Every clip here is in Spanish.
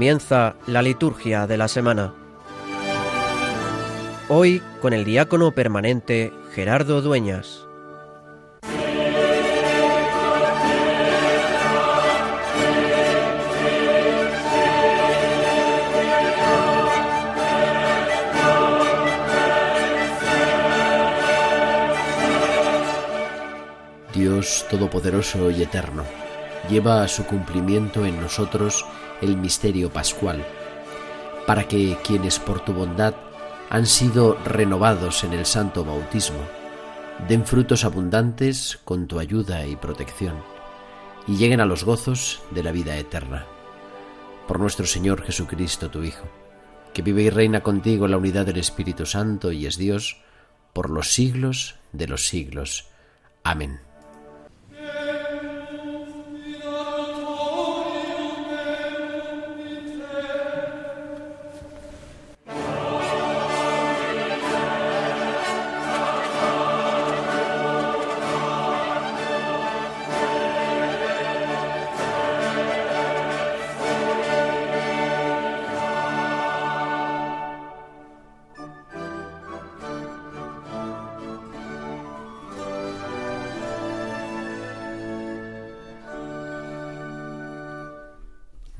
Comienza la liturgia de la semana. Hoy con el diácono permanente Gerardo Dueñas. Dios Todopoderoso y Eterno, lleva a su cumplimiento en nosotros el misterio pascual, para que quienes por tu bondad han sido renovados en el santo bautismo, den frutos abundantes con tu ayuda y protección, y lleguen a los gozos de la vida eterna. Por nuestro Señor Jesucristo, tu Hijo, que vive y reina contigo en la unidad del Espíritu Santo y es Dios, por los siglos de los siglos. Amén.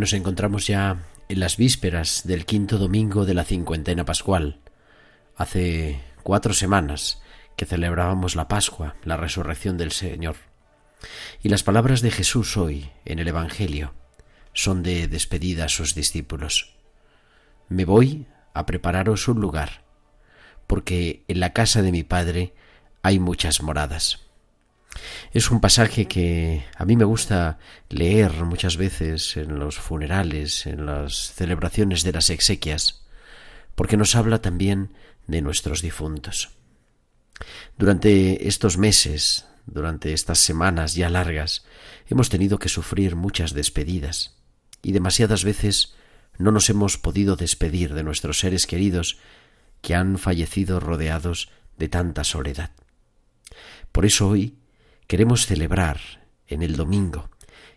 Nos encontramos ya en las vísperas del quinto domingo de la cincuentena pascual. Hace cuatro semanas que celebrábamos la Pascua, la resurrección del Señor. Y las palabras de Jesús hoy en el Evangelio son de despedida a sus discípulos. Me voy a prepararos un lugar, porque en la casa de mi Padre hay muchas moradas. Es un pasaje que a mí me gusta leer muchas veces en los funerales, en las celebraciones de las exequias, porque nos habla también de nuestros difuntos. Durante estos meses, durante estas semanas ya largas, hemos tenido que sufrir muchas despedidas, y demasiadas veces no nos hemos podido despedir de nuestros seres queridos que han fallecido rodeados de tanta soledad. Por eso hoy Queremos celebrar en el domingo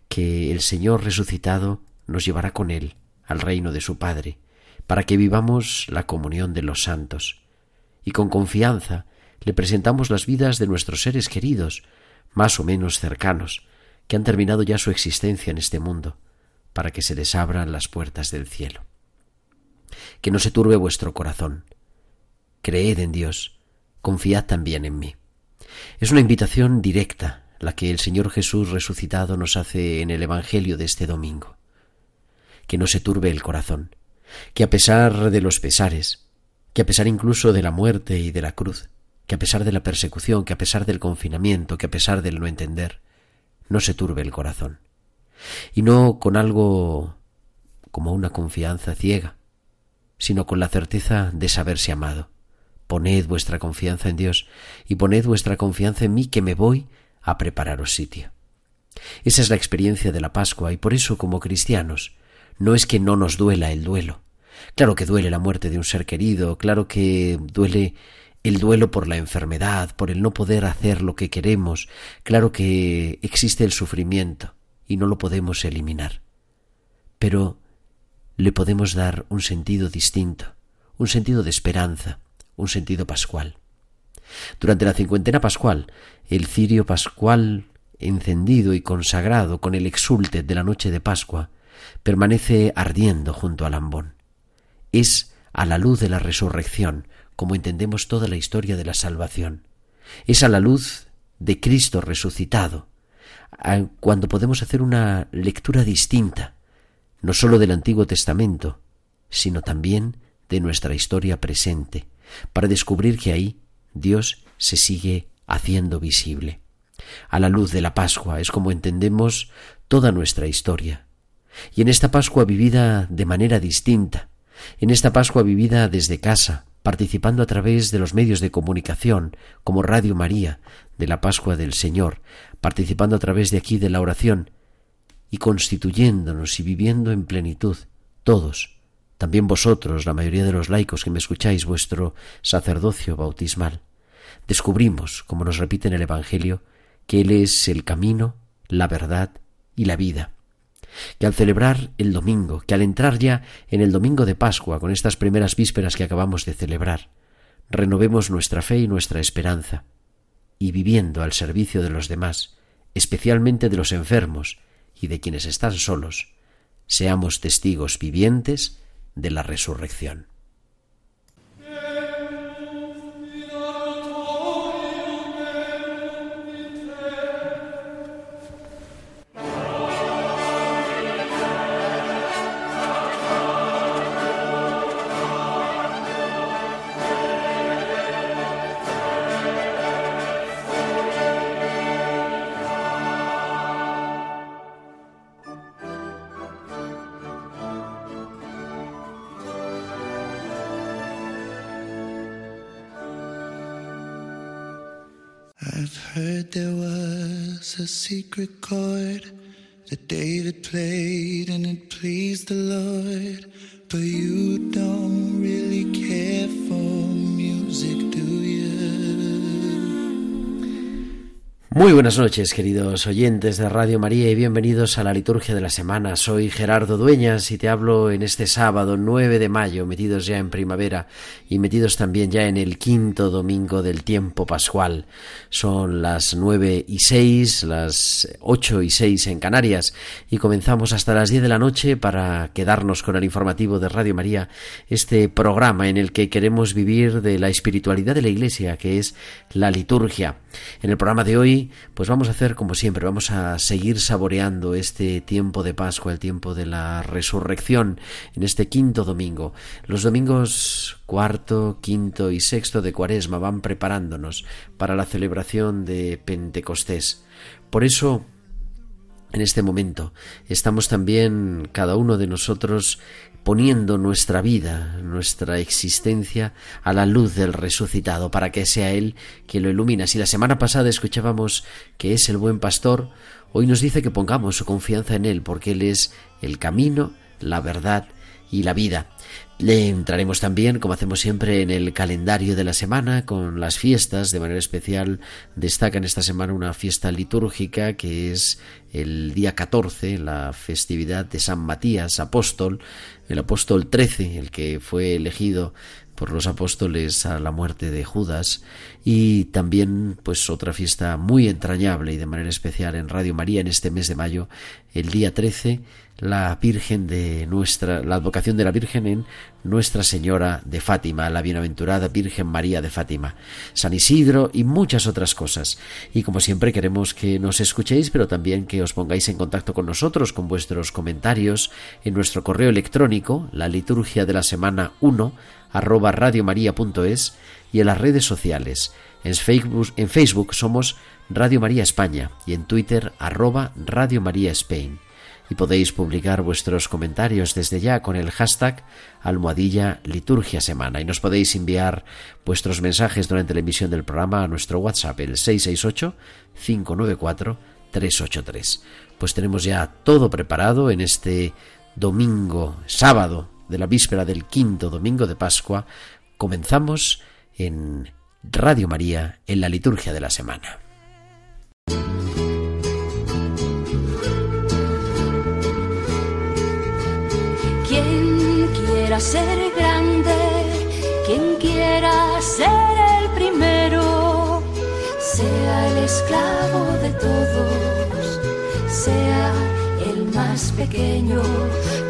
que el Señor resucitado nos llevará con Él al reino de su Padre, para que vivamos la comunión de los santos. Y con confianza le presentamos las vidas de nuestros seres queridos, más o menos cercanos, que han terminado ya su existencia en este mundo, para que se les abran las puertas del cielo. Que no se turbe vuestro corazón. Creed en Dios, confiad también en mí. Es una invitación directa la que el Señor Jesús resucitado nos hace en el Evangelio de este domingo. Que no se turbe el corazón, que a pesar de los pesares, que a pesar incluso de la muerte y de la cruz, que a pesar de la persecución, que a pesar del confinamiento, que a pesar del no entender, no se turbe el corazón. Y no con algo como una confianza ciega, sino con la certeza de saberse amado, Poned vuestra confianza en Dios y poned vuestra confianza en mí que me voy a prepararos sitio. Esa es la experiencia de la Pascua y por eso como cristianos no es que no nos duela el duelo. Claro que duele la muerte de un ser querido, claro que duele el duelo por la enfermedad, por el no poder hacer lo que queremos, claro que existe el sufrimiento y no lo podemos eliminar. Pero le podemos dar un sentido distinto, un sentido de esperanza, un sentido pascual. Durante la cincuentena pascual, el cirio pascual encendido y consagrado con el exulte de la noche de Pascua permanece ardiendo junto al ambón. Es a la luz de la resurrección como entendemos toda la historia de la salvación. Es a la luz de Cristo resucitado cuando podemos hacer una lectura distinta, no sólo del Antiguo Testamento, sino también de nuestra historia presente, para descubrir que ahí Dios se sigue haciendo visible. A la luz de la Pascua es como entendemos toda nuestra historia. Y en esta Pascua vivida de manera distinta, en esta Pascua vivida desde casa, participando a través de los medios de comunicación, como Radio María, de la Pascua del Señor, participando a través de aquí de la oración, y constituyéndonos y viviendo en plenitud, todos, también vosotros, la mayoría de los laicos que me escucháis, vuestro sacerdocio bautismal, descubrimos, como nos repite en el Evangelio, que Él es el camino, la verdad y la vida. que al celebrar el domingo, que al entrar ya en el domingo de Pascua, con estas primeras vísperas que acabamos de celebrar, renovemos nuestra fe y nuestra esperanza, y viviendo al servicio de los demás, especialmente de los enfermos y de quienes están solos, seamos testigos vivientes de la resurrección. Secret chord that David played Muy buenas noches, queridos oyentes de Radio María, y bienvenidos a la liturgia de la semana. Soy Gerardo Dueñas y te hablo en este sábado 9 de mayo, metidos ya en primavera y metidos también ya en el quinto domingo del tiempo pascual. Son las nueve y seis, las ocho y seis en Canarias, y comenzamos hasta las diez de la noche para quedarnos con el informativo de Radio María, este programa en el que queremos vivir de la espiritualidad de la Iglesia, que es la liturgia. En el programa de hoy pues vamos a hacer como siempre, vamos a seguir saboreando este tiempo de Pascua, el tiempo de la resurrección, en este quinto domingo. Los domingos cuarto, quinto y sexto de Cuaresma van preparándonos para la celebración de Pentecostés. Por eso, en este momento, estamos también cada uno de nosotros poniendo nuestra vida, nuestra existencia a la luz del resucitado, para que sea Él quien lo ilumina. Si la semana pasada escuchábamos que es el buen pastor, hoy nos dice que pongamos su confianza en Él, porque Él es el camino, la verdad y la vida. Le entraremos también, como hacemos siempre, en el calendario de la semana con las fiestas. De manera especial destaca en esta semana una fiesta litúrgica que es el día 14, la festividad de San Matías, apóstol, el apóstol 13, el que fue elegido por los apóstoles a la muerte de Judas y también pues otra fiesta muy entrañable y de manera especial en Radio María en este mes de mayo el día 13 la Virgen de nuestra la advocación de la Virgen en Nuestra Señora de Fátima la bienaventurada Virgen María de Fátima San Isidro y muchas otras cosas y como siempre queremos que nos escuchéis pero también que os pongáis en contacto con nosotros con vuestros comentarios en nuestro correo electrónico la liturgia de la semana 1 arroba radiomaria.es y en las redes sociales. En Facebook, en Facebook somos Radio María España y en Twitter arroba Radio María Spain. Y podéis publicar vuestros comentarios desde ya con el hashtag almohadilla liturgia semana. Y nos podéis enviar vuestros mensajes durante la emisión del programa a nuestro WhatsApp, el 668-594-383. Pues tenemos ya todo preparado en este domingo, sábado de la víspera del quinto domingo de Pascua, comenzamos en Radio María en la liturgia de la semana. Ser grande, quien quiera ser el primero, sea el esclavo de todos, sea el más pequeño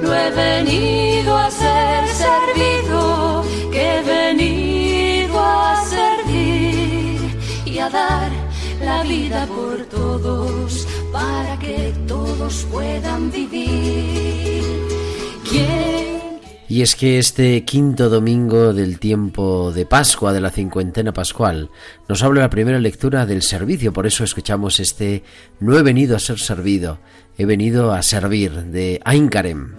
no he venido a ser servido, he venido a servir y a dar la vida por todos, para que todos puedan vivir. Y es que este quinto domingo del tiempo de Pascua, de la cincuentena pascual, nos habla la primera lectura del servicio, por eso escuchamos este No he venido a ser servido, he venido a servir de Ainkarem.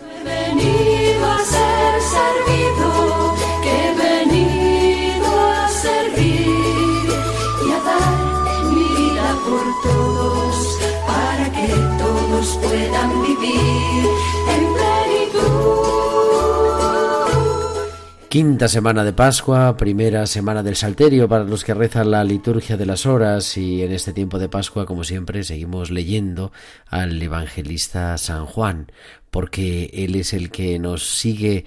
Quinta semana de Pascua, primera semana del Salterio para los que rezan la liturgia de las horas. Y en este tiempo de Pascua, como siempre, seguimos leyendo al evangelista San Juan, porque él es el que nos sigue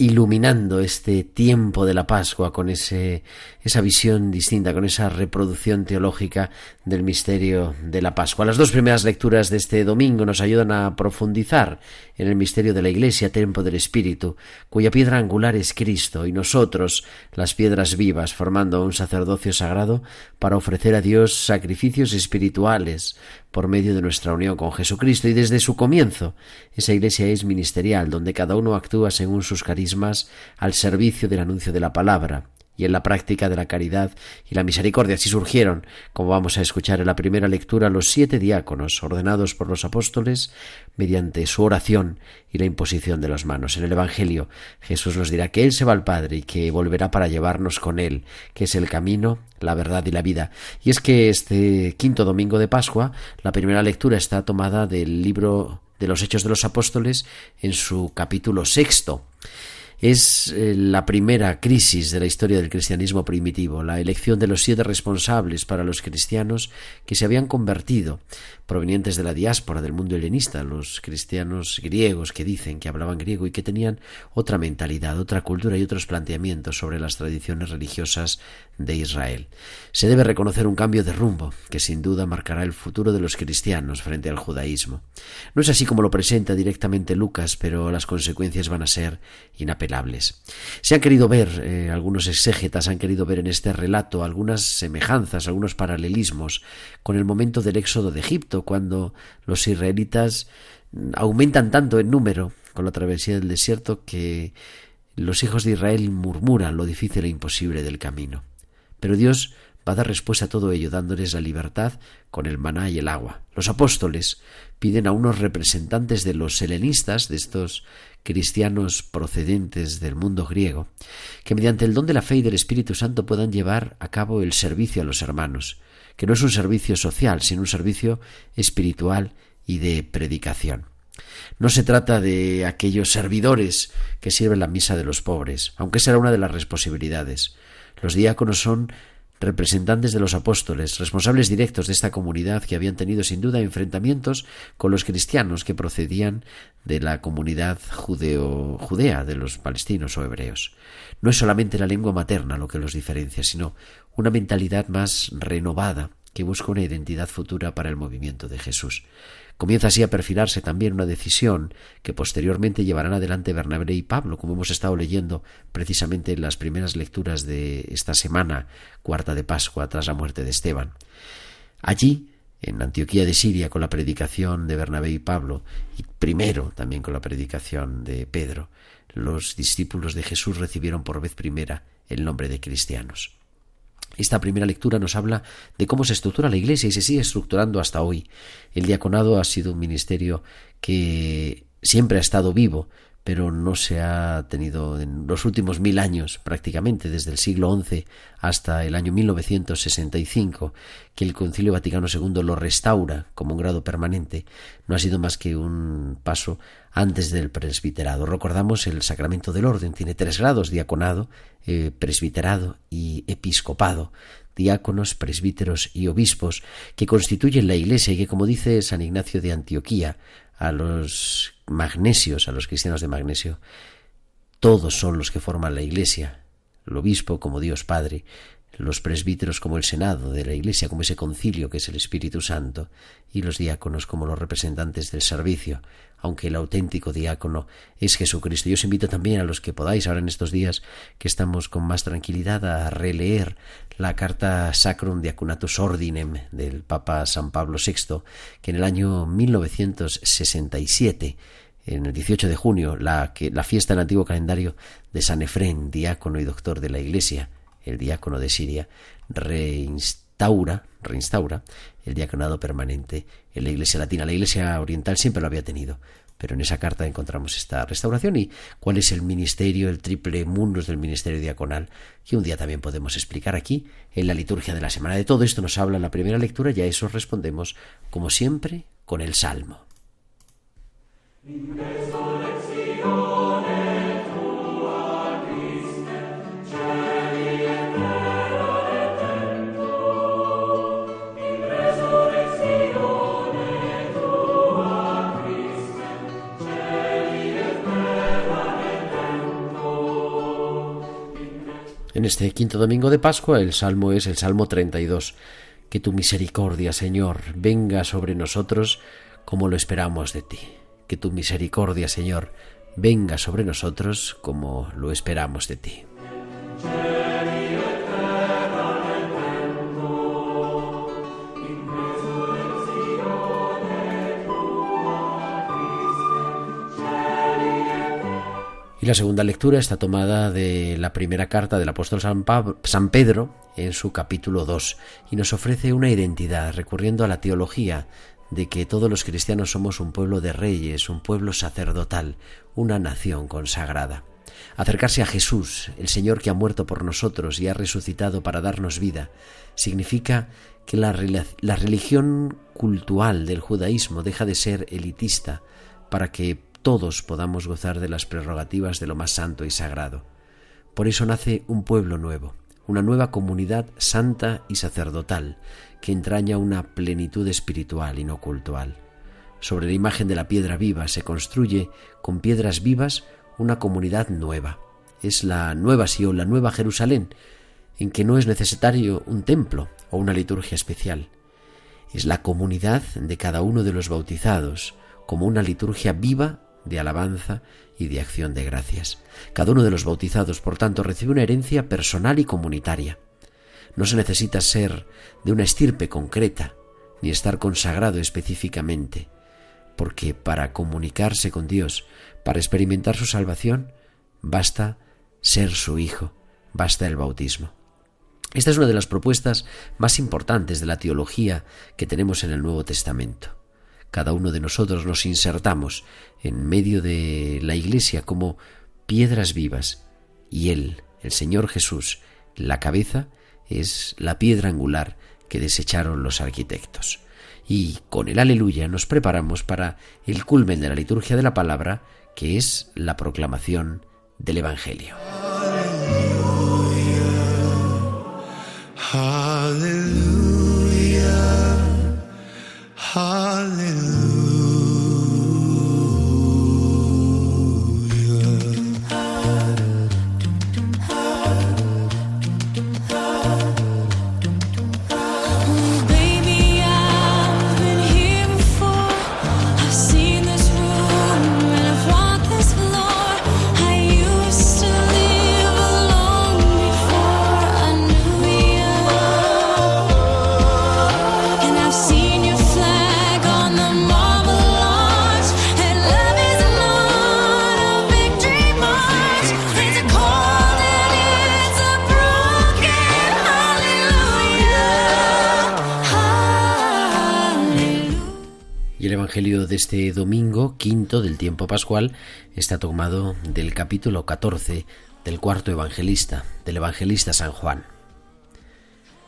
iluminando este tiempo de la Pascua con esa visión distinta, con esa reproducción teológica del misterio de la Pascua. Las dos primeras lecturas de este domingo nos ayudan a profundizar en el misterio de la Iglesia, templo del Espíritu, cuya piedra angular es Cristo y nosotros, las piedras vivas, formando un sacerdocio sagrado para ofrecer a Dios sacrificios espirituales por medio de nuestra unión con Jesucristo y desde su comienzo esa iglesia es ministerial donde cada uno actúa según sus carismas al servicio del anuncio de la palabra y en la práctica de la caridad y la misericordia. Así surgieron, como vamos a escuchar en la primera lectura, los siete diáconos ordenados por los apóstoles mediante su oración y la imposición de las manos. En el Evangelio Jesús nos dirá que Él se va al Padre y que volverá para llevarnos con Él, que es el camino, la verdad y la vida. Y es que este quinto domingo de Pascua, la primera lectura está tomada del libro de los Hechos de los Apóstoles en su capítulo sexto es eh, la primera crisis de la historia del cristianismo primitivo, la elección de los siete responsables para los cristianos que se habían convertido, provenientes de la diáspora del mundo helenista, los cristianos griegos que dicen que hablaban griego y que tenían otra mentalidad, otra cultura y otros planteamientos sobre las tradiciones religiosas de Israel. Se debe reconocer un cambio de rumbo que sin duda marcará el futuro de los cristianos frente al judaísmo. No es así como lo presenta directamente Lucas, pero las consecuencias van a ser inapelables se han querido ver, eh, algunos exégetas han querido ver en este relato algunas semejanzas, algunos paralelismos con el momento del éxodo de Egipto, cuando los israelitas aumentan tanto en número con la travesía del desierto que los hijos de Israel murmuran lo difícil e imposible del camino. Pero Dios va a dar respuesta a todo ello, dándoles la libertad con el maná y el agua. Los apóstoles piden a unos representantes de los helenistas, de estos cristianos procedentes del mundo griego, que mediante el don de la fe y del Espíritu Santo puedan llevar a cabo el servicio a los hermanos, que no es un servicio social, sino un servicio espiritual y de predicación. No se trata de aquellos servidores que sirven la misa de los pobres, aunque será una de las responsabilidades. Los diáconos son representantes de los apóstoles, responsables directos de esta comunidad que habían tenido sin duda enfrentamientos con los cristianos que procedían de la comunidad judeo judea de los palestinos o hebreos. No es solamente la lengua materna lo que los diferencia, sino una mentalidad más renovada que busca una identidad futura para el movimiento de Jesús. Comienza así a perfilarse también una decisión que posteriormente llevarán adelante Bernabé y Pablo, como hemos estado leyendo precisamente en las primeras lecturas de esta semana, cuarta de Pascua, tras la muerte de Esteban. Allí, en Antioquía de Siria, con la predicación de Bernabé y Pablo, y primero también con la predicación de Pedro, los discípulos de Jesús recibieron por vez primera el nombre de cristianos. Esta primera lectura nos habla de cómo se estructura la Iglesia y se sigue estructurando hasta hoy. El diaconado ha sido un ministerio que siempre ha estado vivo, pero no se ha tenido en los últimos mil años, prácticamente desde el siglo XI hasta el año 1965, que el Concilio Vaticano II lo restaura como un grado permanente, no ha sido más que un paso antes del presbiterado. Recordamos el sacramento del orden, tiene tres grados, diaconado, eh, presbiterado y episcopado diáconos, presbíteros y obispos, que constituyen la Iglesia y que, como dice San Ignacio de Antioquía, a los magnesios, a los cristianos de magnesio, todos son los que forman la Iglesia, el obispo como Dios Padre, los presbíteros como el Senado de la Iglesia, como ese concilio que es el Espíritu Santo, y los diáconos como los representantes del servicio, aunque el auténtico diácono es Jesucristo. Yo os invito también a los que podáis, ahora en estos días que estamos con más tranquilidad, a releer la carta Sacrum Diaconatus Ordinem del Papa San Pablo VI, que en el año 1967 en el 18 de junio, la, que, la fiesta en el antiguo calendario de San Efrén, diácono y doctor de la Iglesia, el diácono de Siria, reinstaura, reinstaura el diaconado permanente en la Iglesia latina. La Iglesia oriental siempre lo había tenido, pero en esa carta encontramos esta restauración y cuál es el ministerio, el triple mundos del ministerio diaconal, que un día también podemos explicar aquí en la liturgia de la semana. De todo esto nos habla en la primera lectura y a eso respondemos, como siempre, con el Salmo. Este quinto domingo de Pascua el salmo es el Salmo 32. Que tu misericordia, Señor, venga sobre nosotros como lo esperamos de ti. Que tu misericordia, Señor, venga sobre nosotros como lo esperamos de ti. La segunda lectura está tomada de la primera carta del apóstol San, Pedro en su capítulo 2 y nos ofrece una identidad recurriendo a la teología de que todos los cristianos somos un pueblo de reyes, un pueblo sacerdotal, una nación consagrada. Acercarse a Jesús, el Señor que ha muerto por nosotros y ha resucitado para darnos vida, significa que la, la religión cultural del judaísmo deja de ser elitista para que todos podamos gozar de las prerrogativas de lo más santo y sagrado. Por eso nace un pueblo nuevo, una nueva comunidad santa y sacerdotal, que entraña una plenitud espiritual y no cultural. Sobre la imagen de la piedra viva se construye con piedras vivas una comunidad nueva. Es la nueva Sion, la nueva Jerusalén, en que no es necesario un templo o una liturgia especial. Es la comunidad de cada uno de los bautizados, como una liturgia viva de alabanza y de acción de gracias. Cada uno de los bautizados, por tanto, recibe una herencia personal y comunitaria. No se necesita ser de una estirpe concreta, ni estar consagrado específicamente, porque para comunicarse con Dios, para experimentar su salvación, basta ser su hijo, basta el bautismo. Esta es una de las propuestas más importantes de la teología que tenemos en el Nuevo Testamento cada uno de nosotros nos insertamos en medio de la iglesia como piedras vivas y Él, el Señor Jesús, la cabeza, es la piedra angular que desecharon los arquitectos. Y con el aleluya nos preparamos para el culmen de la liturgia de la palabra, que es la proclamación del Evangelio. Evangelio de este domingo, quinto del tiempo pascual, está tomado del capítulo 14 del cuarto evangelista, del evangelista San Juan.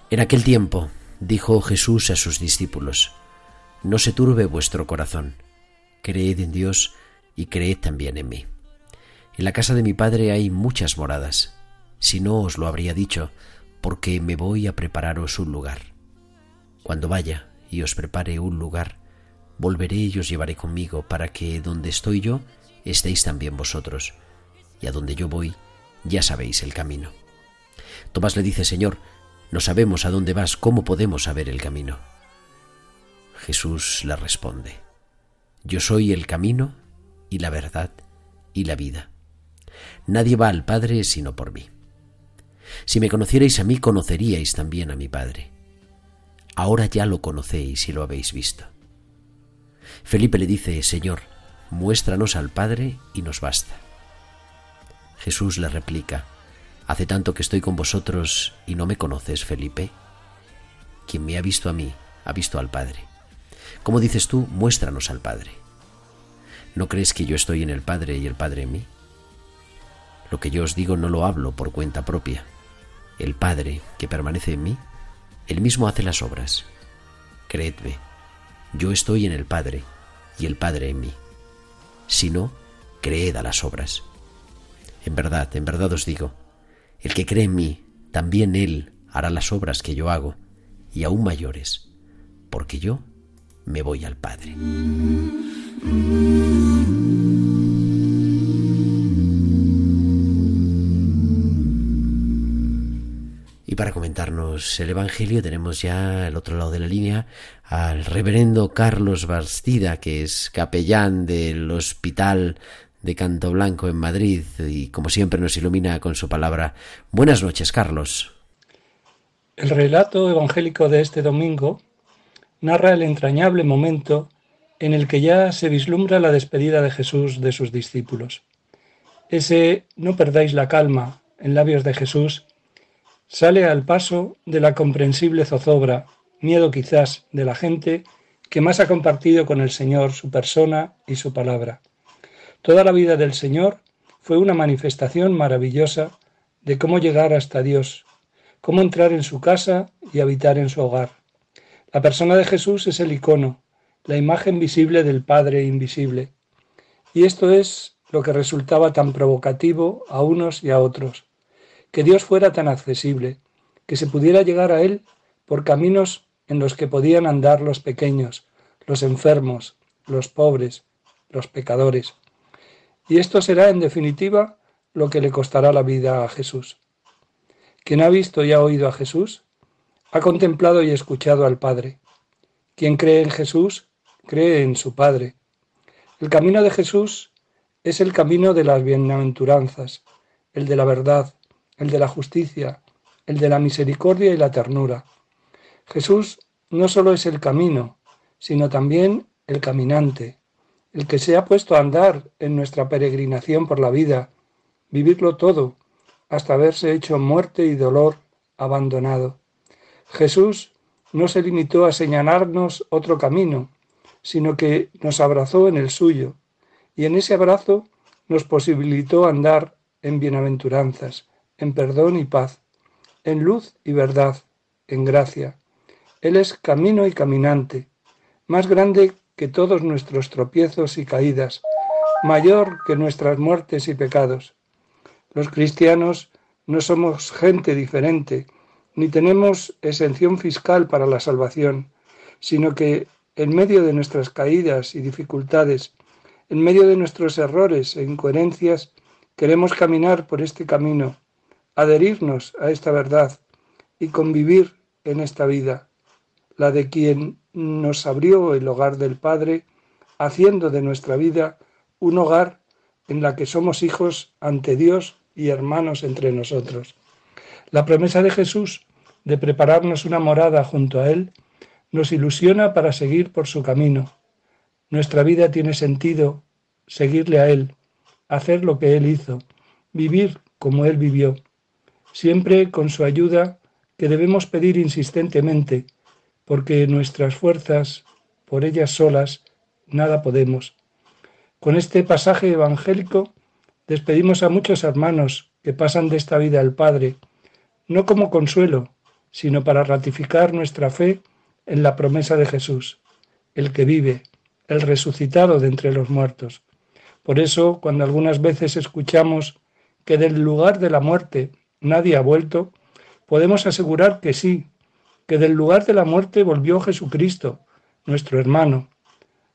En aquel tiempo dijo Jesús a sus discípulos, No se turbe vuestro corazón, creed en Dios y creed también en mí. En la casa de mi Padre hay muchas moradas, si no os lo habría dicho, porque me voy a prepararos un lugar. Cuando vaya y os prepare un lugar, volveré y os llevaré conmigo, para que donde estoy yo estéis también vosotros, y a donde yo voy ya sabéis el camino. Tomás le dice, Señor, no sabemos a dónde vas, ¿cómo podemos saber el camino? Jesús le responde, Yo soy el camino y la verdad y la vida. Nadie va al Padre sino por mí. Si me conocierais a mí, conoceríais también a mi Padre. Ahora ya lo conocéis y lo habéis visto. Felipe le dice, Señor, muéstranos al Padre y nos basta. Jesús le replica, Hace tanto que estoy con vosotros y no me conoces, Felipe. Quien me ha visto a mí, ha visto al Padre. ¿Cómo dices tú, muéstranos al Padre? ¿No crees que yo estoy en el Padre y el Padre en mí? Lo que yo os digo no lo hablo por cuenta propia. El Padre, que permanece en mí, él mismo hace las obras. Creedme, yo estoy en el Padre y el Padre en mí. Si no, creed a las obras. En verdad, en verdad os digo, el que cree en mí, también él hará las obras que yo hago, y aún mayores, porque yo me voy al Padre. Para comentarnos el Evangelio tenemos ya al otro lado de la línea al reverendo Carlos Bastida, que es capellán del Hospital de Canto Blanco en Madrid y como siempre nos ilumina con su palabra. Buenas noches, Carlos. El relato evangélico de este domingo narra el entrañable momento en el que ya se vislumbra la despedida de Jesús de sus discípulos. Ese no perdáis la calma en labios de Jesús sale al paso de la comprensible zozobra, miedo quizás de la gente que más ha compartido con el Señor su persona y su palabra. Toda la vida del Señor fue una manifestación maravillosa de cómo llegar hasta Dios, cómo entrar en su casa y habitar en su hogar. La persona de Jesús es el icono, la imagen visible del Padre invisible. Y esto es lo que resultaba tan provocativo a unos y a otros que Dios fuera tan accesible, que se pudiera llegar a Él por caminos en los que podían andar los pequeños, los enfermos, los pobres, los pecadores. Y esto será, en definitiva, lo que le costará la vida a Jesús. Quien ha visto y ha oído a Jesús, ha contemplado y escuchado al Padre. Quien cree en Jesús, cree en su Padre. El camino de Jesús es el camino de las bienaventuranzas, el de la verdad, el de la justicia, el de la misericordia y la ternura. Jesús no solo es el camino, sino también el caminante, el que se ha puesto a andar en nuestra peregrinación por la vida, vivirlo todo, hasta haberse hecho muerte y dolor abandonado. Jesús no se limitó a señalarnos otro camino, sino que nos abrazó en el suyo, y en ese abrazo nos posibilitó andar en bienaventuranzas, en perdón y paz, en luz y verdad, en gracia. Él es camino y caminante, más grande que todos nuestros tropiezos y caídas, mayor que nuestras muertes y pecados. Los cristianos no somos gente diferente, ni tenemos exención fiscal para la salvación, sino que en medio de nuestras caídas y dificultades, en medio de nuestros errores e incoherencias, queremos caminar por este camino adherirnos a esta verdad y convivir en esta vida, la de quien nos abrió el hogar del Padre, haciendo de nuestra vida un hogar en la que somos hijos ante Dios y hermanos entre nosotros. La promesa de Jesús de prepararnos una morada junto a Él nos ilusiona para seguir por su camino. Nuestra vida tiene sentido seguirle a Él, hacer lo que Él hizo, vivir como Él vivió siempre con su ayuda que debemos pedir insistentemente, porque nuestras fuerzas, por ellas solas, nada podemos. Con este pasaje evangélico despedimos a muchos hermanos que pasan de esta vida al Padre, no como consuelo, sino para ratificar nuestra fe en la promesa de Jesús, el que vive, el resucitado de entre los muertos. Por eso, cuando algunas veces escuchamos que del lugar de la muerte nadie ha vuelto, podemos asegurar que sí, que del lugar de la muerte volvió Jesucristo, nuestro hermano.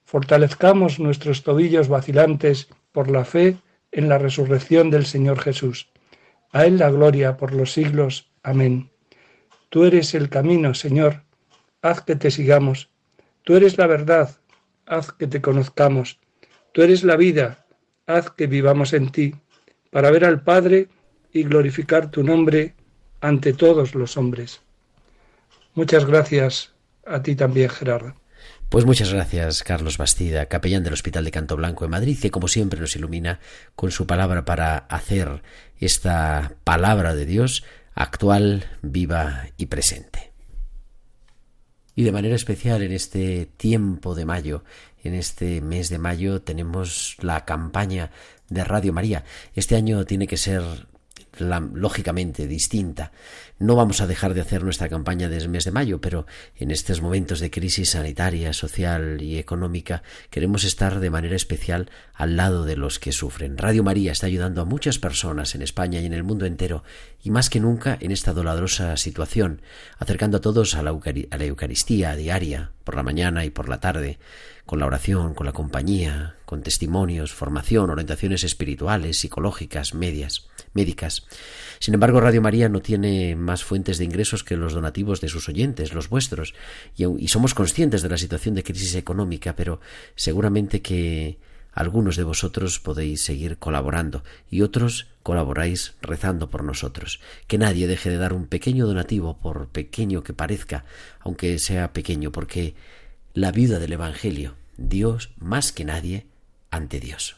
Fortalezcamos nuestros tobillos vacilantes por la fe en la resurrección del Señor Jesús. A Él la gloria por los siglos. Amén. Tú eres el camino, Señor, haz que te sigamos. Tú eres la verdad, haz que te conozcamos. Tú eres la vida, haz que vivamos en ti, para ver al Padre y glorificar tu nombre ante todos los hombres. Muchas gracias a ti también, Gerardo. Pues muchas gracias, Carlos Bastida, capellán del Hospital de Canto Blanco en Madrid, que como siempre nos ilumina con su palabra para hacer esta palabra de Dios actual, viva y presente. Y de manera especial en este tiempo de mayo, en este mes de mayo, tenemos la campaña de Radio María. Este año tiene que ser lógicamente distinta. No vamos a dejar de hacer nuestra campaña desde el mes de mayo, pero en estos momentos de crisis sanitaria, social y económica queremos estar de manera especial al lado de los que sufren. Radio María está ayudando a muchas personas en España y en el mundo entero, y más que nunca en esta dolorosa situación, acercando a todos a la, a la Eucaristía diaria, por la mañana y por la tarde, con la oración, con la compañía, con testimonios, formación, orientaciones espirituales, psicológicas, medias médicas. Sin embargo, Radio María no tiene más fuentes de ingresos que los donativos de sus oyentes, los vuestros, y, somos conscientes de la situación de crisis económica, pero seguramente que algunos de vosotros podéis seguir colaborando y otros colaboráis rezando por nosotros. Que nadie deje de dar un pequeño donativo, por pequeño que parezca, aunque sea pequeño, porque la vida del Evangelio, Dios más que nadie ante Dios.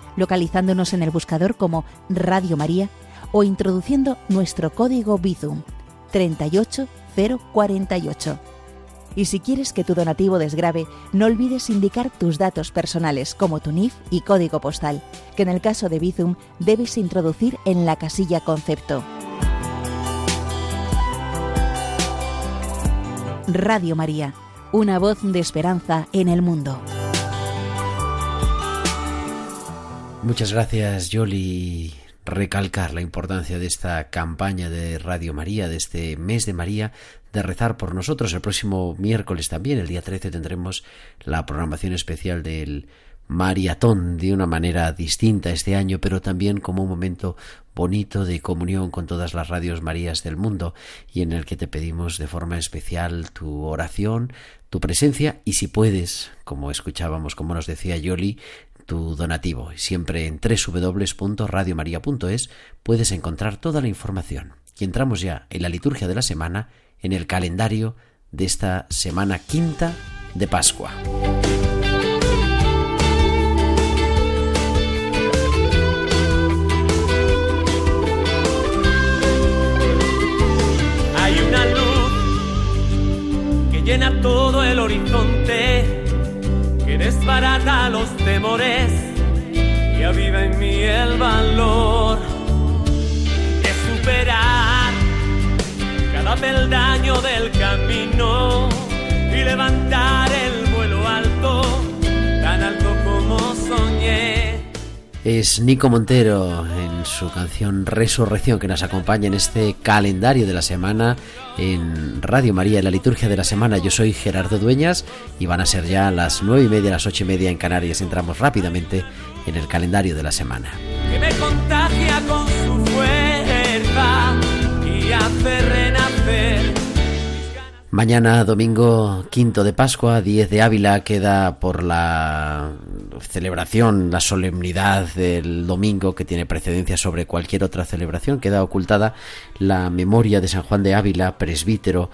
localizándonos en el buscador como Radio María o introduciendo nuestro código Bizum 38048. Y si quieres que tu donativo desgrabe, no olvides indicar tus datos personales como tu NIF y código postal, que en el caso de Bizum debes introducir en la casilla concepto. Radio María una voz de esperanza en el mundo. Muchas gracias, Yoli. Recalcar la importancia de esta campaña de Radio María, de este mes de María, de rezar por nosotros. El próximo miércoles también, el día 13, tendremos la programación especial del maratón de una manera distinta este año, pero también como un momento bonito de comunión con todas las radios Marías del mundo y en el que te pedimos de forma especial tu oración, tu presencia y si puedes, como escuchábamos, como nos decía Yoli, tu donativo. Siempre en www.radiomaria.es puedes encontrar toda la información. Y entramos ya en la liturgia de la semana, en el calendario de esta semana quinta de Pascua. llena todo el horizonte, que desbarata los temores y aviva en mí el valor de superar cada peldaño del camino y levantar el Es Nico Montero en su canción Resurrección que nos acompaña en este calendario de la semana en Radio María, en la liturgia de la semana. Yo soy Gerardo Dueñas y van a ser ya las nueve y media, las ocho y media en Canarias. Entramos rápidamente en el calendario de la semana. Que me contagia con su fuerza y hace Mañana, domingo quinto de Pascua, 10 de Ávila, queda por la celebración, la solemnidad del domingo que tiene precedencia sobre cualquier otra celebración. Queda ocultada la memoria de San Juan de Ávila, presbítero,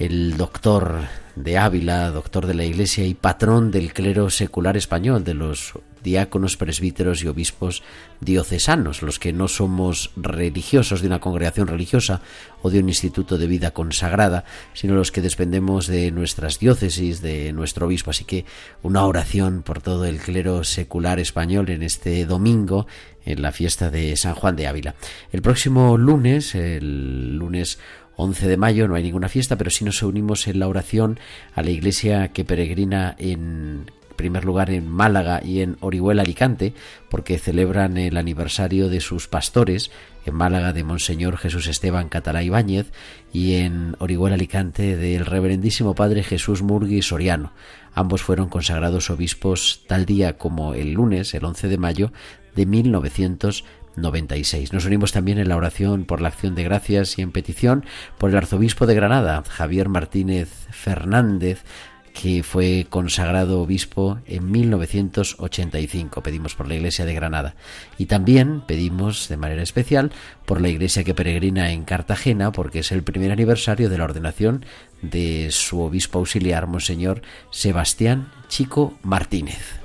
el doctor de Ávila, doctor de la Iglesia y patrón del clero secular español, de los diáconos, presbíteros y obispos diocesanos, los que no somos religiosos de una congregación religiosa o de un instituto de vida consagrada, sino los que dependemos de nuestras diócesis, de nuestro obispo. Así que una oración por todo el clero secular español en este domingo en la fiesta de San Juan de Ávila. El próximo lunes, el lunes 11 de mayo, no hay ninguna fiesta, pero sí nos unimos en la oración a la iglesia que peregrina en primer lugar en Málaga y en Orihuela Alicante, porque celebran el aniversario de sus pastores, en Málaga de Monseñor Jesús Esteban Catalá Ibáñez y en Orihuela Alicante del Reverendísimo Padre Jesús Murgui Soriano. Ambos fueron consagrados obispos tal día como el lunes, el 11 de mayo de 1996. Nos unimos también en la oración por la acción de gracias y en petición por el arzobispo de Granada, Javier Martínez Fernández, que fue consagrado obispo en 1985. Pedimos por la Iglesia de Granada. Y también pedimos de manera especial por la Iglesia que peregrina en Cartagena, porque es el primer aniversario de la ordenación de su obispo auxiliar, Monseñor Sebastián Chico Martínez.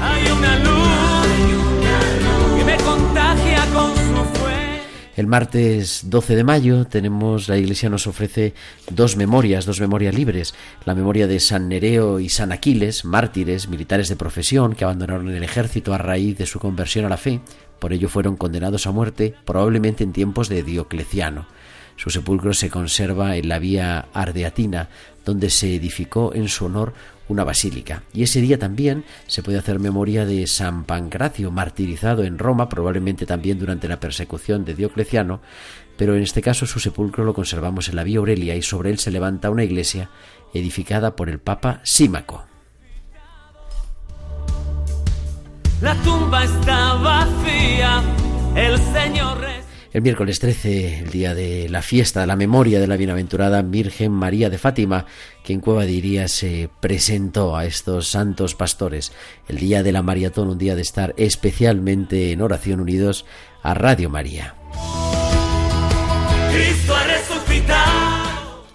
Hay una el martes 12 de mayo tenemos, la Iglesia nos ofrece dos memorias, dos memorias libres. La memoria de San Nereo y San Aquiles, mártires, militares de profesión que abandonaron el ejército a raíz de su conversión a la fe. Por ello fueron condenados a muerte, probablemente en tiempos de Diocleciano. Su sepulcro se conserva en la vía Ardeatina, donde se edificó en su honor una basílica. Y ese día también se puede hacer memoria de San Pancracio, martirizado en Roma, probablemente también durante la persecución de Diocleciano, pero en este caso su sepulcro lo conservamos en la Vía Aurelia y sobre él se levanta una iglesia edificada por el Papa Símaco. La tumba está vacía, el Señor el miércoles 13, el día de la fiesta, la memoria de la bienaventurada Virgen María de Fátima, que en Cueva diría se presentó a estos santos pastores. El día de la maratón, un día de estar especialmente en oración unidos a Radio María. Cristo ha resucitado.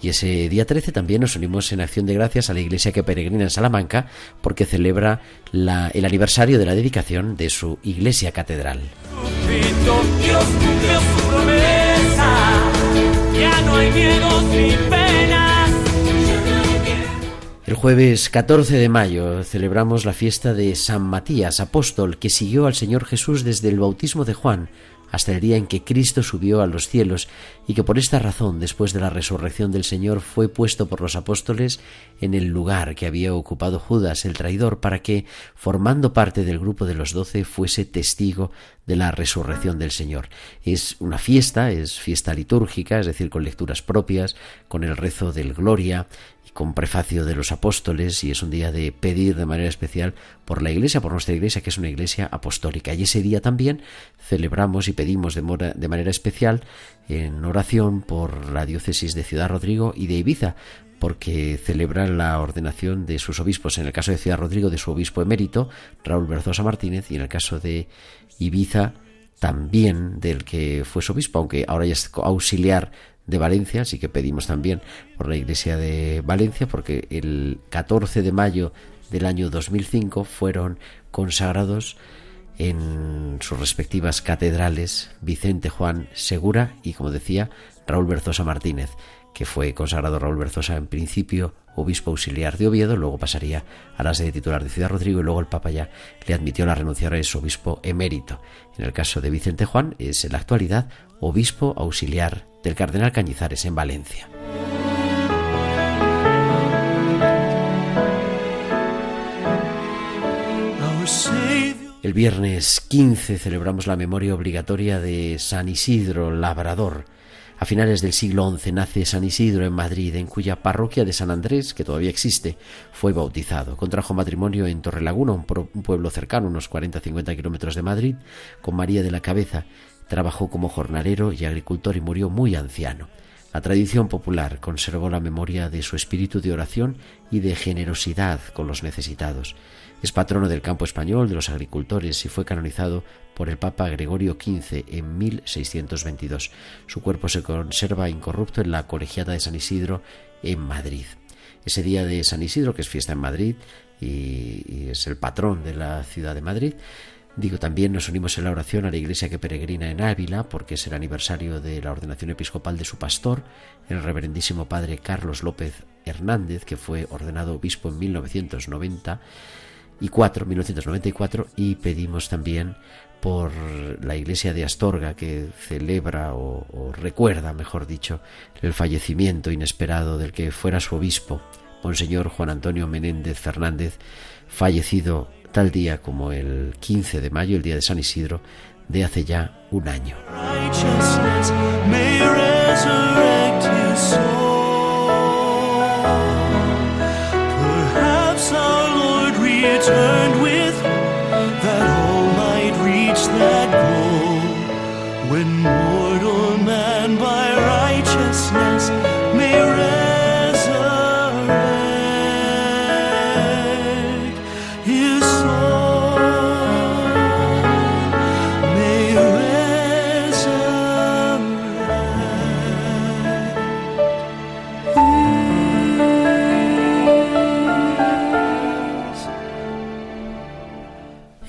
Y ese día 13 también nos unimos en acción de gracias a la iglesia que peregrina en Salamanca porque celebra el aniversario de la dedicación de su iglesia catedral. El jueves 14 de mayo celebramos la fiesta de San Matías, apóstol, que siguió al Señor Jesús desde el bautismo de Juan hasta el día en que Cristo subió a los cielos y que por esta razón, después de la resurrección del Señor, fue puesto por los apóstoles en el lugar que había ocupado Judas el traidor, para que, formando parte del grupo de los doce, fuese testigo de la resurrección del Señor. Es una fiesta, es fiesta litúrgica, es decir, con lecturas propias, con el rezo del Gloria, con prefacio de los apóstoles y es un día de pedir de manera especial por la iglesia, por nuestra iglesia, que es una iglesia apostólica. Y ese día también celebramos y pedimos de, de manera especial en oración por la diócesis de Ciudad Rodrigo y de Ibiza, porque celebran la ordenación de sus obispos, en el caso de Ciudad Rodrigo de su obispo emérito, Raúl Berzosa Martínez, y en el caso de Ibiza también del que fue su obispo, aunque ahora ya es auxiliar de Valencia, así que pedimos también por la iglesia de Valencia, porque el 14 de mayo del año 2005 fueron consagrados en sus respectivas catedrales Vicente Juan Segura y, como decía, Raúl Berzosa Martínez, que fue consagrado Raúl Berzosa en principio obispo auxiliar de Oviedo, luego pasaría a la sede titular de Ciudad Rodrigo y luego el Papa ya le admitió la renunciar a su obispo emérito. En el caso de Vicente Juan es en la actualidad obispo auxiliar del Cardenal Cañizares en Valencia. El viernes 15 celebramos la memoria obligatoria de San Isidro Labrador. A finales del siglo XI nace San Isidro en Madrid, en cuya parroquia de San Andrés, que todavía existe, fue bautizado. Contrajo matrimonio en Torrelaguna, un, pueblo cercano, unos 40-50 kilómetros de Madrid, con María de la Cabeza, Trabajó como jornalero y agricultor y murió muy anciano. La tradición popular conservó la memoria de su espíritu de oración y de generosidad con los necesitados. Es patrono del campo español, de los agricultores y fue canonizado por el Papa Gregorio XV en 1622. Su cuerpo se conserva incorrupto en la Colegiata de San Isidro en Madrid. ese día de San Isidro, que es fiesta en Madrid y, y es el patrón de la ciudad de Madrid. Digo, también nos unimos en la oración a la iglesia que peregrina en Ávila, porque es el aniversario de la ordenación episcopal de su pastor, el reverendísimo padre Carlos López Hernández, que fue ordenado obispo en 1990 y 1994 y pedimos también por la iglesia de Astorga que celebra o, o, recuerda, mejor dicho, el fallecimiento inesperado del que fuera su obispo, Monseñor Juan Antonio Menéndez Fernández, fallecido tal día como el 15 de mayo, el día de San Isidro, de hace ya un año.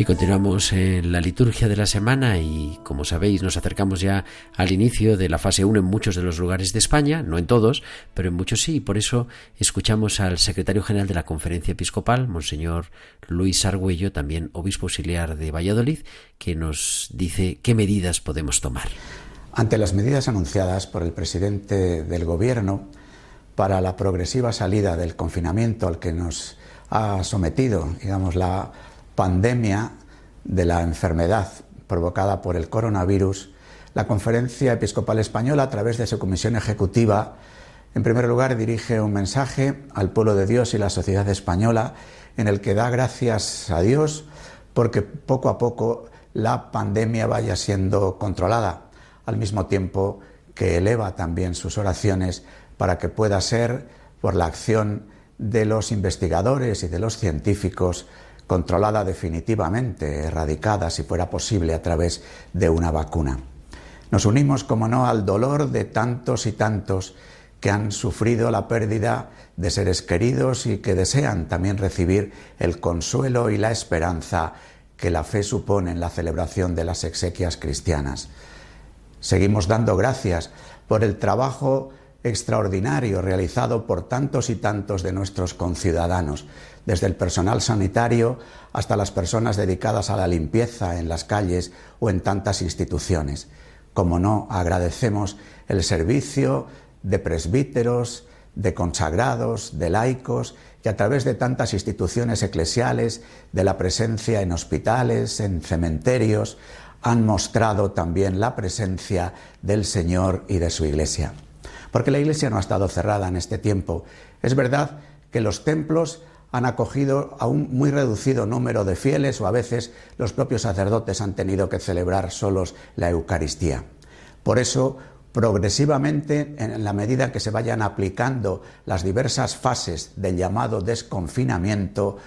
Continuamos en la liturgia de la semana y como sabéis nos acercamos ya al inicio de la fase 1 en muchos de los lugares de España, no en todos, pero en muchos sí, y por eso escuchamos al secretario general de la Conferencia Episcopal, Monseñor Luis Argüello, también obispo auxiliar de Valladolid, que nos dice qué medidas podemos tomar. Ante las medidas anunciadas por el presidente del Gobierno para la progresiva salida del confinamiento al que nos ha sometido, digamos, la pandemia de la enfermedad provocada por el coronavirus, la Conferencia Episcopal Española, a través de su comisión ejecutiva, en primer lugar dirige un mensaje al pueblo de Dios y la sociedad española en el que da gracias a Dios porque poco a poco la pandemia vaya siendo controlada, al mismo tiempo que eleva también sus oraciones para que pueda ser, por la acción de los investigadores y de los científicos, controlada definitivamente, erradicada, si fuera posible, a través de una vacuna. Nos unimos, como no, al dolor de tantos y tantos que han sufrido la pérdida de seres queridos y que desean también recibir el consuelo y la esperanza que la fe supone en la celebración de las exequias cristianas. Seguimos dando gracias por el trabajo extraordinario realizado por tantos y tantos de nuestros conciudadanos, desde el personal sanitario hasta las personas dedicadas a la limpieza en las calles o en tantas instituciones. Como no, agradecemos el servicio de presbíteros, de consagrados, de laicos y a través de tantas instituciones eclesiales, de la presencia en hospitales, en cementerios, han mostrado también la presencia del Señor y de su Iglesia. Porque la Iglesia no ha estado cerrada en este tiempo. Es verdad que los templos han acogido a un muy reducido número de fieles o a veces los propios sacerdotes han tenido que celebrar solos la Eucaristía. Por eso, progresivamente, en la medida que se vayan aplicando las diversas fases del llamado desconfinamiento,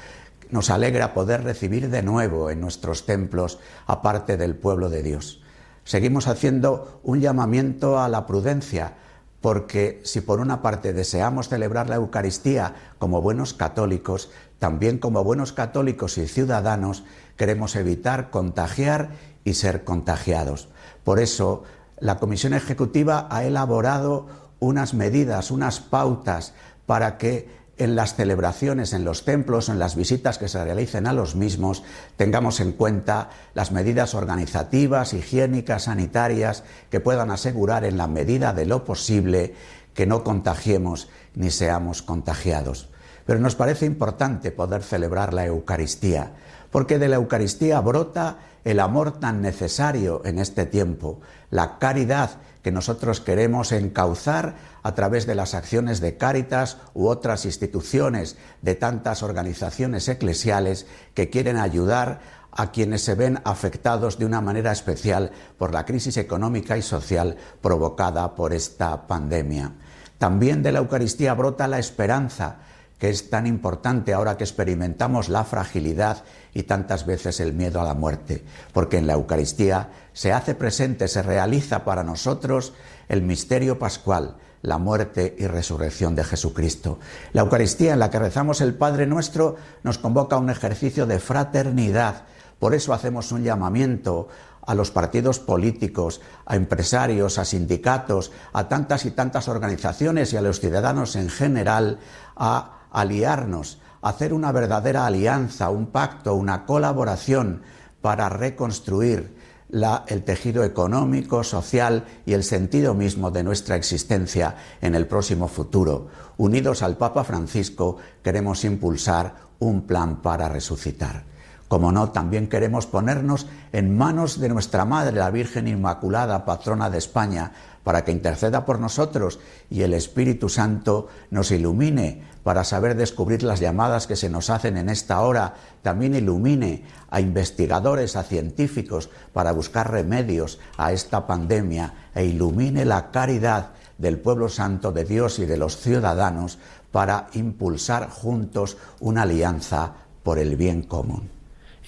nos alegra poder recibir de nuevo en nuestros templos a parte del pueblo de Dios. Seguimos haciendo un llamamiento a la prudencia, porque si por una parte deseamos celebrar la Eucaristía como buenos católicos, también como buenos católicos y ciudadanos queremos evitar contagiar y ser contagiados. Por eso, la Comisión Ejecutiva ha elaborado unas medidas, unas pautas para que en las celebraciones, en los templos, en las visitas que se realicen a los mismos, tengamos en cuenta las medidas organizativas, higiénicas, sanitarias, que puedan asegurar en la medida de lo posible que no contagiemos ni seamos contagiados. Pero nos parece importante poder celebrar la Eucaristía, porque de la Eucaristía brota el amor tan necesario en este tiempo, la caridad que nosotros queremos encauzar a través de las acciones de Cáritas u otras instituciones de tantas organizaciones eclesiales que quieren ayudar a quienes se ven afectados de una manera especial por la crisis económica y social provocada por esta pandemia. También de la Eucaristía brota la esperanza que es tan importante ahora que experimentamos la fragilidad y tantas veces el miedo a la muerte, porque en la Eucaristía se hace presente, se realiza para nosotros el misterio pascual, la muerte y resurrección de Jesucristo. La Eucaristía en la que rezamos el Padre nuestro nos convoca a un ejercicio de fraternidad. Por eso hacemos un llamamiento a los partidos políticos, a empresarios, a sindicatos, a tantas y tantas organizaciones y a los ciudadanos en general a aliarnos, a hacer una verdadera alianza, un pacto, una colaboración para reconstruir el tejido económico, social y el sentido mismo de nuestra existencia en el próximo futuro. Unidos al Papa Francisco, queremos impulsar un plan para resucitar. Como no, también queremos ponernos en manos de nuestra Madre, la Virgen Inmaculada, patrona de España, para que interceda por nosotros y el Espíritu Santo nos ilumine para saber descubrir las llamadas que se nos hacen en esta hora, también ilumine a investigadores, a científicos, para buscar remedios a esta pandemia e ilumine la caridad del pueblo santo de Dios y de los ciudadanos para impulsar juntos una alianza por el bien común.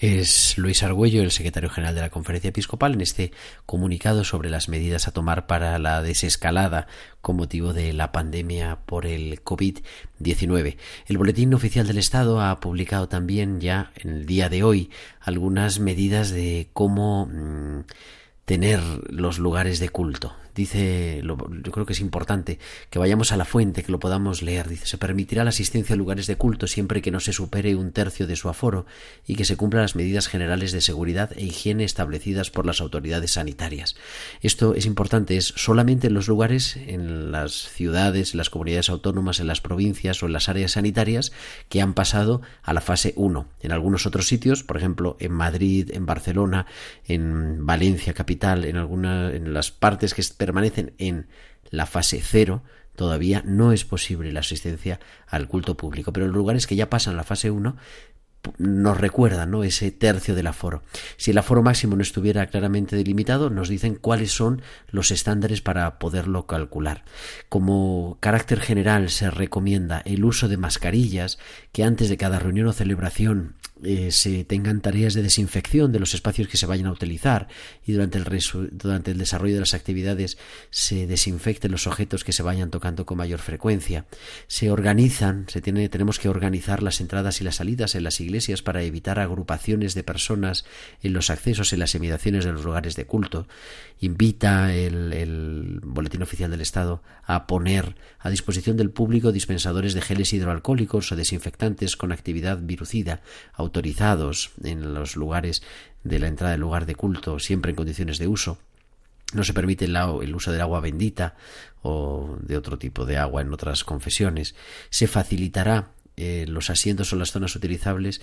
Es Luis Argüello, el secretario general de la Conferencia Episcopal, en este comunicado sobre las medidas a tomar para la desescalada con motivo de la pandemia por el COVID-19. El Boletín Oficial del Estado ha publicado también ya en el día de hoy algunas medidas de cómo mm, tener los lugares de culto dice, yo creo que es importante que vayamos a la fuente, que lo podamos leer. Dice, se permitirá la asistencia a lugares de culto siempre que no se supere un tercio de su aforo y que se cumplan las medidas generales de seguridad e higiene establecidas por las autoridades sanitarias. Esto es importante, es solamente en los lugares, en las ciudades, en las comunidades autónomas, en las provincias o en las áreas sanitarias que han pasado a la fase 1. En algunos otros sitios, por ejemplo, en Madrid, en Barcelona, en Valencia capital, en algunas en las partes que permanecen en la fase cero, todavía no es posible la asistencia al culto público. Pero en lugares que ya pasan la fase 1, nos recuerda ¿no? ese tercio del aforo. Si el aforo máximo no estuviera claramente delimitado, nos dicen cuáles son los estándares para poderlo calcular. Como carácter general se recomienda el uso de mascarillas que antes de cada reunión o celebración eh, se tengan tareas de desinfección de los espacios que se vayan a utilizar y durante el, durante el desarrollo de las actividades se desinfecten los objetos que se vayan tocando con mayor frecuencia. Se organizan, se tiene, tenemos que organizar las entradas y las salidas en las iglesias para evitar agrupaciones de personas en los accesos en las emitaciones de los lugares de culto. Invita el, el Boletín Oficial del Estado a poner a disposición del público dispensadores de geles hidroalcohólicos o desinfectantes con actividad virucida, autorizados en los lugares de la entrada del lugar de culto, siempre en condiciones de uso. No se permite el, uso del agua bendita o de otro tipo de agua en otras confesiones. Se facilitará eh, los asientos o las zonas utilizables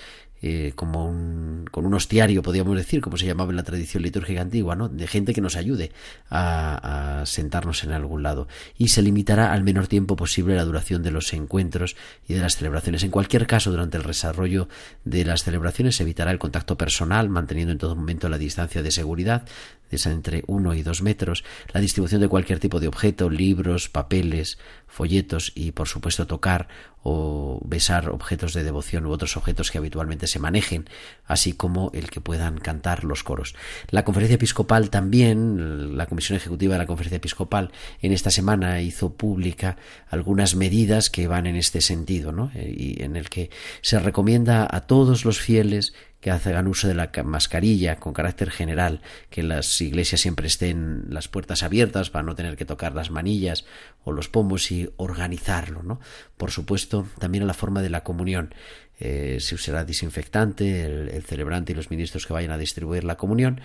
eh, como un, con un hostiario, podríamos decir, como se llamaba en la tradición litúrgica antigua, ¿no? de gente que nos ayude a, sentarnos en algún lado. Y se limitará al menor tiempo posible la duración de los encuentros y de las celebraciones. En cualquier caso, durante el desarrollo de las celebraciones se evitará el contacto personal, manteniendo en todo momento la distancia de seguridad, de entre uno y dos metros, la distribución de cualquier tipo de objeto, libros, papeles, folletos y, por supuesto, tocar o besar objetos de devoción u otros objetos que habitualmente se manejen, así como el que puedan cantar los coros. La conferencia episcopal también, la comisión ejecutiva de la conferencia episcopal, en esta semana hizo pública algunas medidas que van en este sentido, ¿no? Eh, y en el que se recomienda a todos los fieles que hagan uso de la mascarilla con carácter general, que las iglesias siempre estén las puertas abiertas para no tener que tocar las manillas o los pomos y organizarlo, ¿no? Por supuesto, también a la forma de la comunión. Eh, se usará desinfectante, el, celebrante y los ministros que vayan a distribuir la comunión,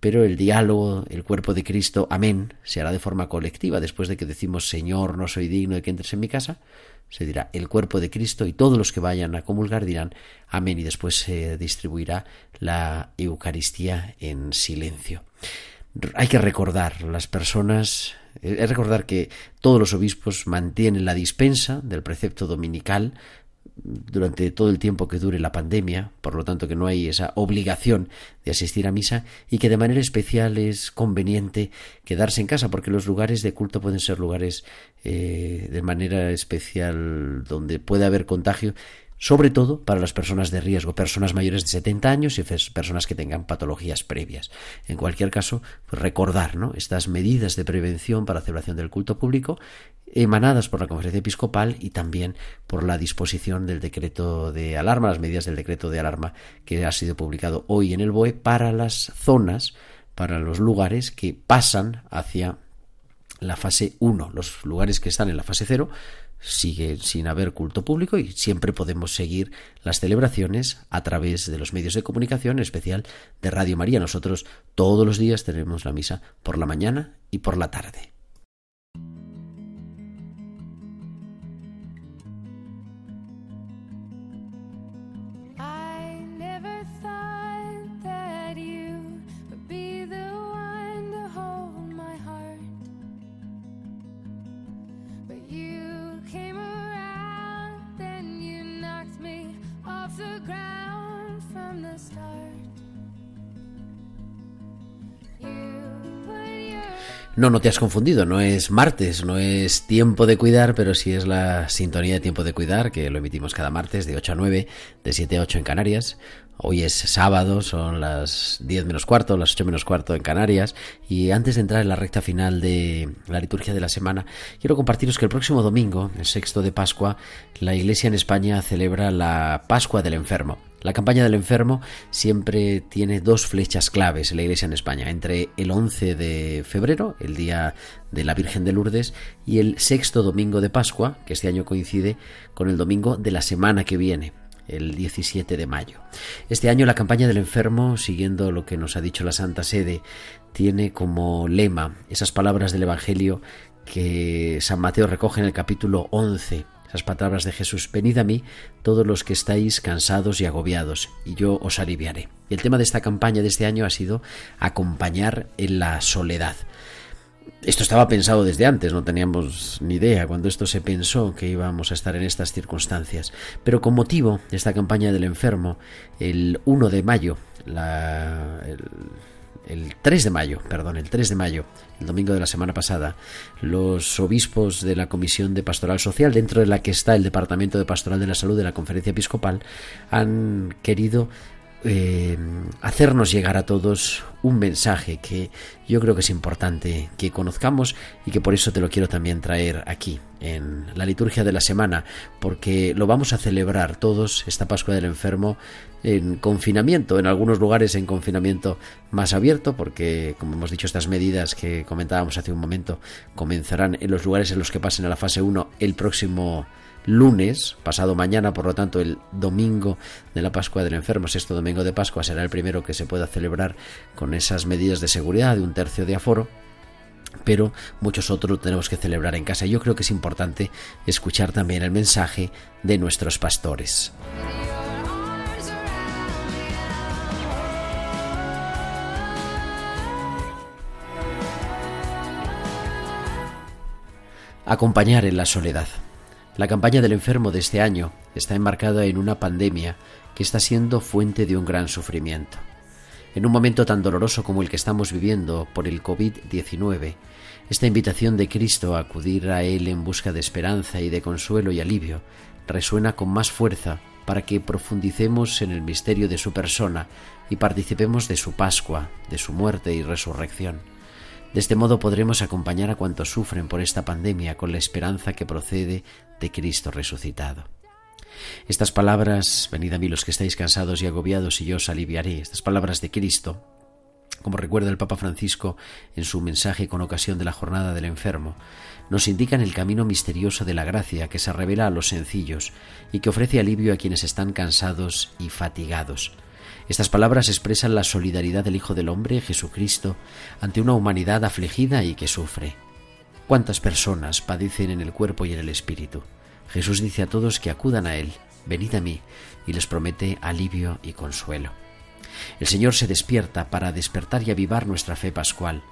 pero el diálogo, el cuerpo de Cristo, amén, se hará de forma colectiva después de que decimos Señor, no soy digno de que entres en mi casa, se dirá el cuerpo de Cristo y todos los que vayan a comulgar dirán amén y después se distribuirá la Eucaristía en silencio. Hay que recordar, las personas, es recordar que todos los obispos mantienen la dispensa del precepto dominical durante todo el tiempo que dure la pandemia, por lo tanto que no hay esa obligación de asistir a misa y que de manera especial es conveniente quedarse en casa porque los lugares de culto pueden ser lugares eh, de manera especial donde puede haber contagio sobre todo para las personas de riesgo, personas mayores de 70 años y personas que tengan patologías previas. En cualquier caso, pues recordar ¿no? estas medidas de prevención para celebración del culto público emanadas por la Conferencia Episcopal y también por la disposición del decreto de alarma, las medidas del decreto de alarma que ha sido publicado hoy en el BOE para las zonas, para los lugares que pasan hacia la fase 1. Los lugares que están en la fase 0 sigue sin haber culto público y siempre podemos seguir las celebraciones a través de los medios de comunicación, en especial de Radio María. Nosotros todos los días tenemos la misa por la mañana y por la tarde. No, no te has confundido, no es martes, no es tiempo de cuidar, pero sí es la sintonía de tiempo de cuidar, que lo emitimos cada martes de 8 a 9, de 7 a 8 en Canarias. Hoy es sábado, son las 10 menos cuarto, las 8 menos cuarto en Canarias. Y antes de entrar en la recta final de la liturgia de la semana, quiero compartiros que el próximo domingo, el sexto de Pascua, la Iglesia en España celebra la Pascua del Enfermo. La campaña del enfermo siempre tiene dos flechas claves en la Iglesia en España, entre el 11 de febrero, el día de la Virgen de Lourdes, y el sexto domingo de Pascua, que este año coincide con el domingo de la semana que viene, el 17 de mayo. Este año la campaña del enfermo, siguiendo lo que nos ha dicho la Santa Sede, tiene como lema esas palabras del Evangelio que San Mateo recoge en el capítulo 11 esas palabras de Jesús, venid a mí todos los que estáis cansados y agobiados, y yo os aliviaré. Y el tema de esta campaña de este año ha sido acompañar en la soledad. Esto estaba pensado desde antes, no teníamos ni idea cuando esto se pensó que íbamos a estar en estas circunstancias. Pero con motivo de esta campaña del enfermo, el 1 de mayo, la, 3 de mayo, perdón, el 3 de mayo, el domingo de la semana pasada, los obispos de la Comisión de Pastoral Social, dentro de la que está el Departamento de Pastoral de la Salud de la Conferencia Episcopal, han querido eh, hacernos llegar a todos un mensaje que yo creo que es importante que conozcamos y que por eso te lo quiero también traer aquí en la liturgia de la semana porque lo vamos a celebrar todos esta Pascua del Enfermo en confinamiento, en algunos lugares en confinamiento más abierto porque como hemos dicho estas medidas que comentábamos hace un momento comenzarán en los lugares en los que pasen a la fase 1 el próximo lunes, pasado mañana, por lo tanto el domingo de la Pascua del Enfermo, sexto domingo de Pascua, será el primero que se pueda celebrar con esas medidas de seguridad de un tercio de aforo pero muchos otros tenemos que celebrar en casa. Yo creo que es importante escuchar también el mensaje de nuestros pastores. Acompañar en la soledad. La campaña del enfermo de este año está enmarcada en una pandemia que está siendo fuente de un gran sufrimiento. En un momento tan doloroso como el que estamos viviendo por el COVID-19, esta invitación de Cristo a acudir a Él en busca de esperanza y de consuelo y alivio resuena con más fuerza para que profundicemos en el misterio de su persona y participemos de su Pascua, de su muerte y resurrección. De este modo podremos acompañar a cuantos sufren por esta pandemia con la esperanza que procede de Cristo resucitado. Estas palabras, venid a mí los que estáis cansados y agobiados y yo os aliviaré, estas palabras de Cristo, como recuerda el Papa Francisco en su mensaje con ocasión de la jornada del enfermo, nos indican el camino misterioso de la gracia que se revela a los sencillos y que ofrece alivio a quienes están cansados y fatigados. Estas palabras expresan la solidaridad del Hijo del Hombre, Jesucristo, ante una humanidad afligida y que sufre. ¿Cuántas personas padecen en el cuerpo y en el espíritu? Jesús dice a todos que acudan a Él, venid a mí, y les promete alivio y consuelo. El Señor se despierta para despertar y avivar nuestra fe pascual.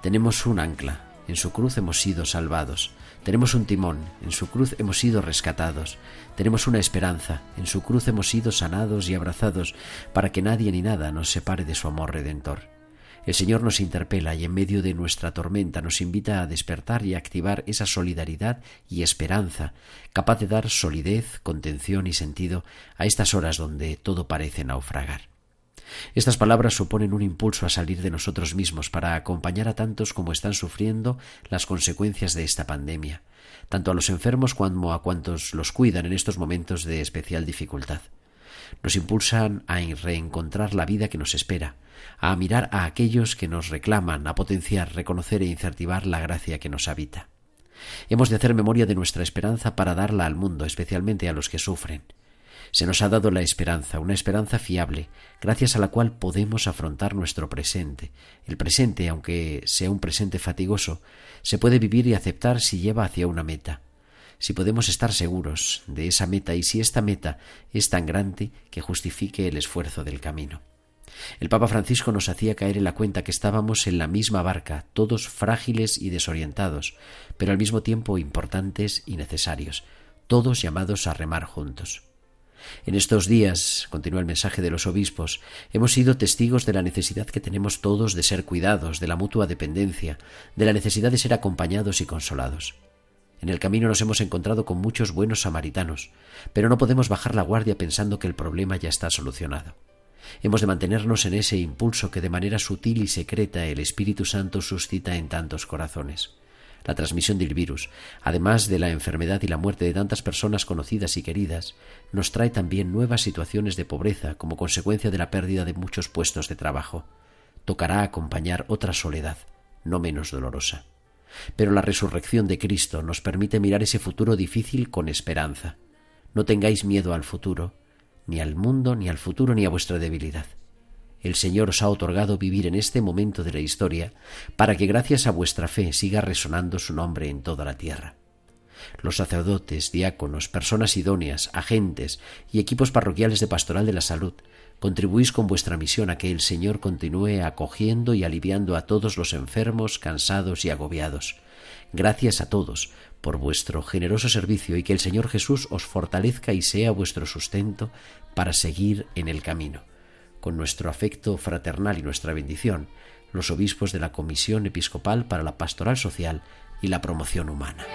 Tenemos un ancla, en su cruz hemos sido salvados. Tenemos un timón, en su cruz hemos sido rescatados. Tenemos una esperanza, en su cruz hemos sido sanados y abrazados para que nadie ni nada nos separe de su amor redentor. El Señor nos interpela y en medio de nuestra tormenta nos invita a despertar y a activar esa solidaridad y esperanza, capaz de dar solidez, contención y sentido a estas horas donde todo parece naufragar. Estas palabras suponen un impulso a salir de nosotros mismos para acompañar a tantos como están sufriendo las consecuencias de esta pandemia, tanto a los enfermos como a cuantos los cuidan en estos momentos de especial dificultad. Nos impulsan a reencontrar la vida que nos espera, a mirar a aquellos que nos reclaman, a potenciar, reconocer e incentivar la gracia que nos habita. Hemos de hacer memoria de nuestra esperanza para darla al mundo, especialmente a los que sufren. Se nos ha dado la esperanza, una esperanza fiable, gracias a la cual podemos afrontar nuestro presente. El presente, aunque sea un presente fatigoso, se puede vivir y aceptar si lleva hacia una meta. Si podemos estar seguros de esa meta y si esta meta es tan grande que justifique el esfuerzo del camino. El Papa Francisco nos hacía caer en la cuenta que estábamos en la misma barca, todos frágiles y desorientados, pero al mismo tiempo importantes y necesarios, todos llamados a remar juntos. En estos días, continúa el mensaje de los obispos, hemos sido testigos de la necesidad que tenemos todos de ser cuidados, de la mutua dependencia, de la necesidad de ser acompañados y consolados. En el camino nos hemos encontrado con muchos buenos samaritanos, pero no podemos bajar la guardia pensando que el problema ya está solucionado. Hemos de mantenernos en ese impulso que de manera sutil y secreta el Espíritu Santo suscita en tantos corazones la transmisión del virus, además de la enfermedad y la muerte de tantas personas conocidas y queridas, nos trae también nuevas situaciones de pobreza como consecuencia de la pérdida de muchos puestos de trabajo. Tocará acompañar otra soledad, no menos dolorosa. Pero la resurrección de Cristo nos permite mirar ese futuro difícil con esperanza. No tengáis miedo al futuro, ni al mundo, ni al futuro, ni a vuestra debilidad el Señor os ha otorgado vivir en este momento de la historia para que gracias a vuestra fe siga resonando su nombre en toda la tierra. Los sacerdotes, diáconos, personas idóneas, agentes y equipos parroquiales de pastoral de la salud contribuís con vuestra misión a que el Señor continúe acogiendo y aliviando a todos los enfermos, cansados y agobiados. Gracias a todos por vuestro generoso servicio y que el Señor Jesús os fortalezca y sea vuestro sustento para seguir en el camino con nuestro afecto fraternal y nuestra bendición, los obispos de la Comisión Episcopal para la Pastoral Social y la Promoción Humana.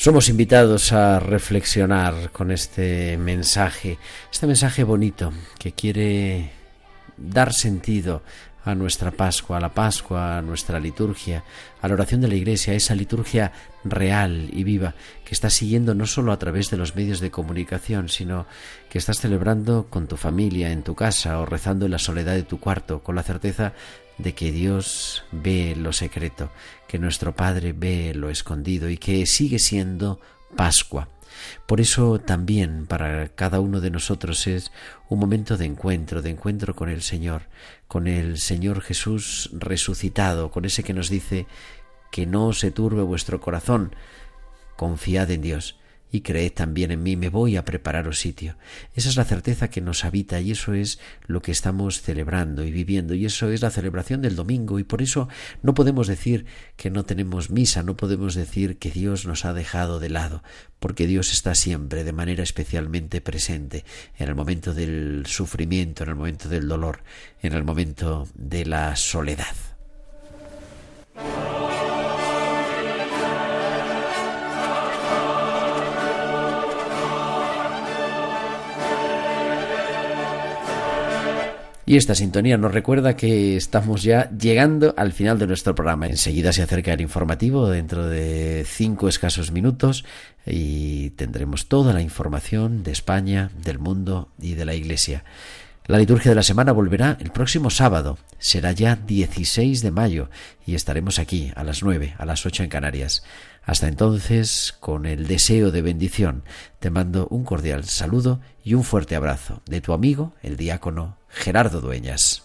Somos invitados a reflexionar con este mensaje, este mensaje bonito que quiere dar sentido a nuestra Pascua, a la Pascua, a nuestra liturgia, a la oración de la Iglesia, esa liturgia real y viva que estás siguiendo no solo a través de los medios de comunicación, sino que estás celebrando con tu familia, en tu casa o rezando en la soledad de tu cuarto, con la certeza de que Dios ve lo secreto, que nuestro Padre ve lo escondido y que sigue siendo Pascua. Por eso también para cada uno de nosotros es un momento de encuentro, de encuentro con el Señor, con el Señor Jesús resucitado, con ese que nos dice que no se turbe vuestro corazón, confiad en Dios y creed también en mí, me voy a prepararos sitio. Esa es la certeza que nos habita y eso es lo que estamos celebrando y viviendo y eso es la celebración del domingo y por eso no podemos decir que no tenemos misa, no podemos decir que Dios nos ha dejado de lado, porque Dios está siempre de manera especialmente presente en el momento del sufrimiento, en el momento del dolor, en el momento de la soledad. Y esta sintonía nos recuerda que estamos ya llegando al final de nuestro programa. Enseguida se acerca el informativo dentro de cinco escasos minutos y tendremos toda la información de España, del mundo y de la Iglesia. La liturgia de la semana volverá el próximo sábado. Será ya 16 de mayo y estaremos aquí a las 9, a las 8 en Canarias. Hasta entonces, con el deseo de bendición, te mando un cordial saludo y un fuerte abrazo de tu amigo, el diácono Gerardo Dueñas.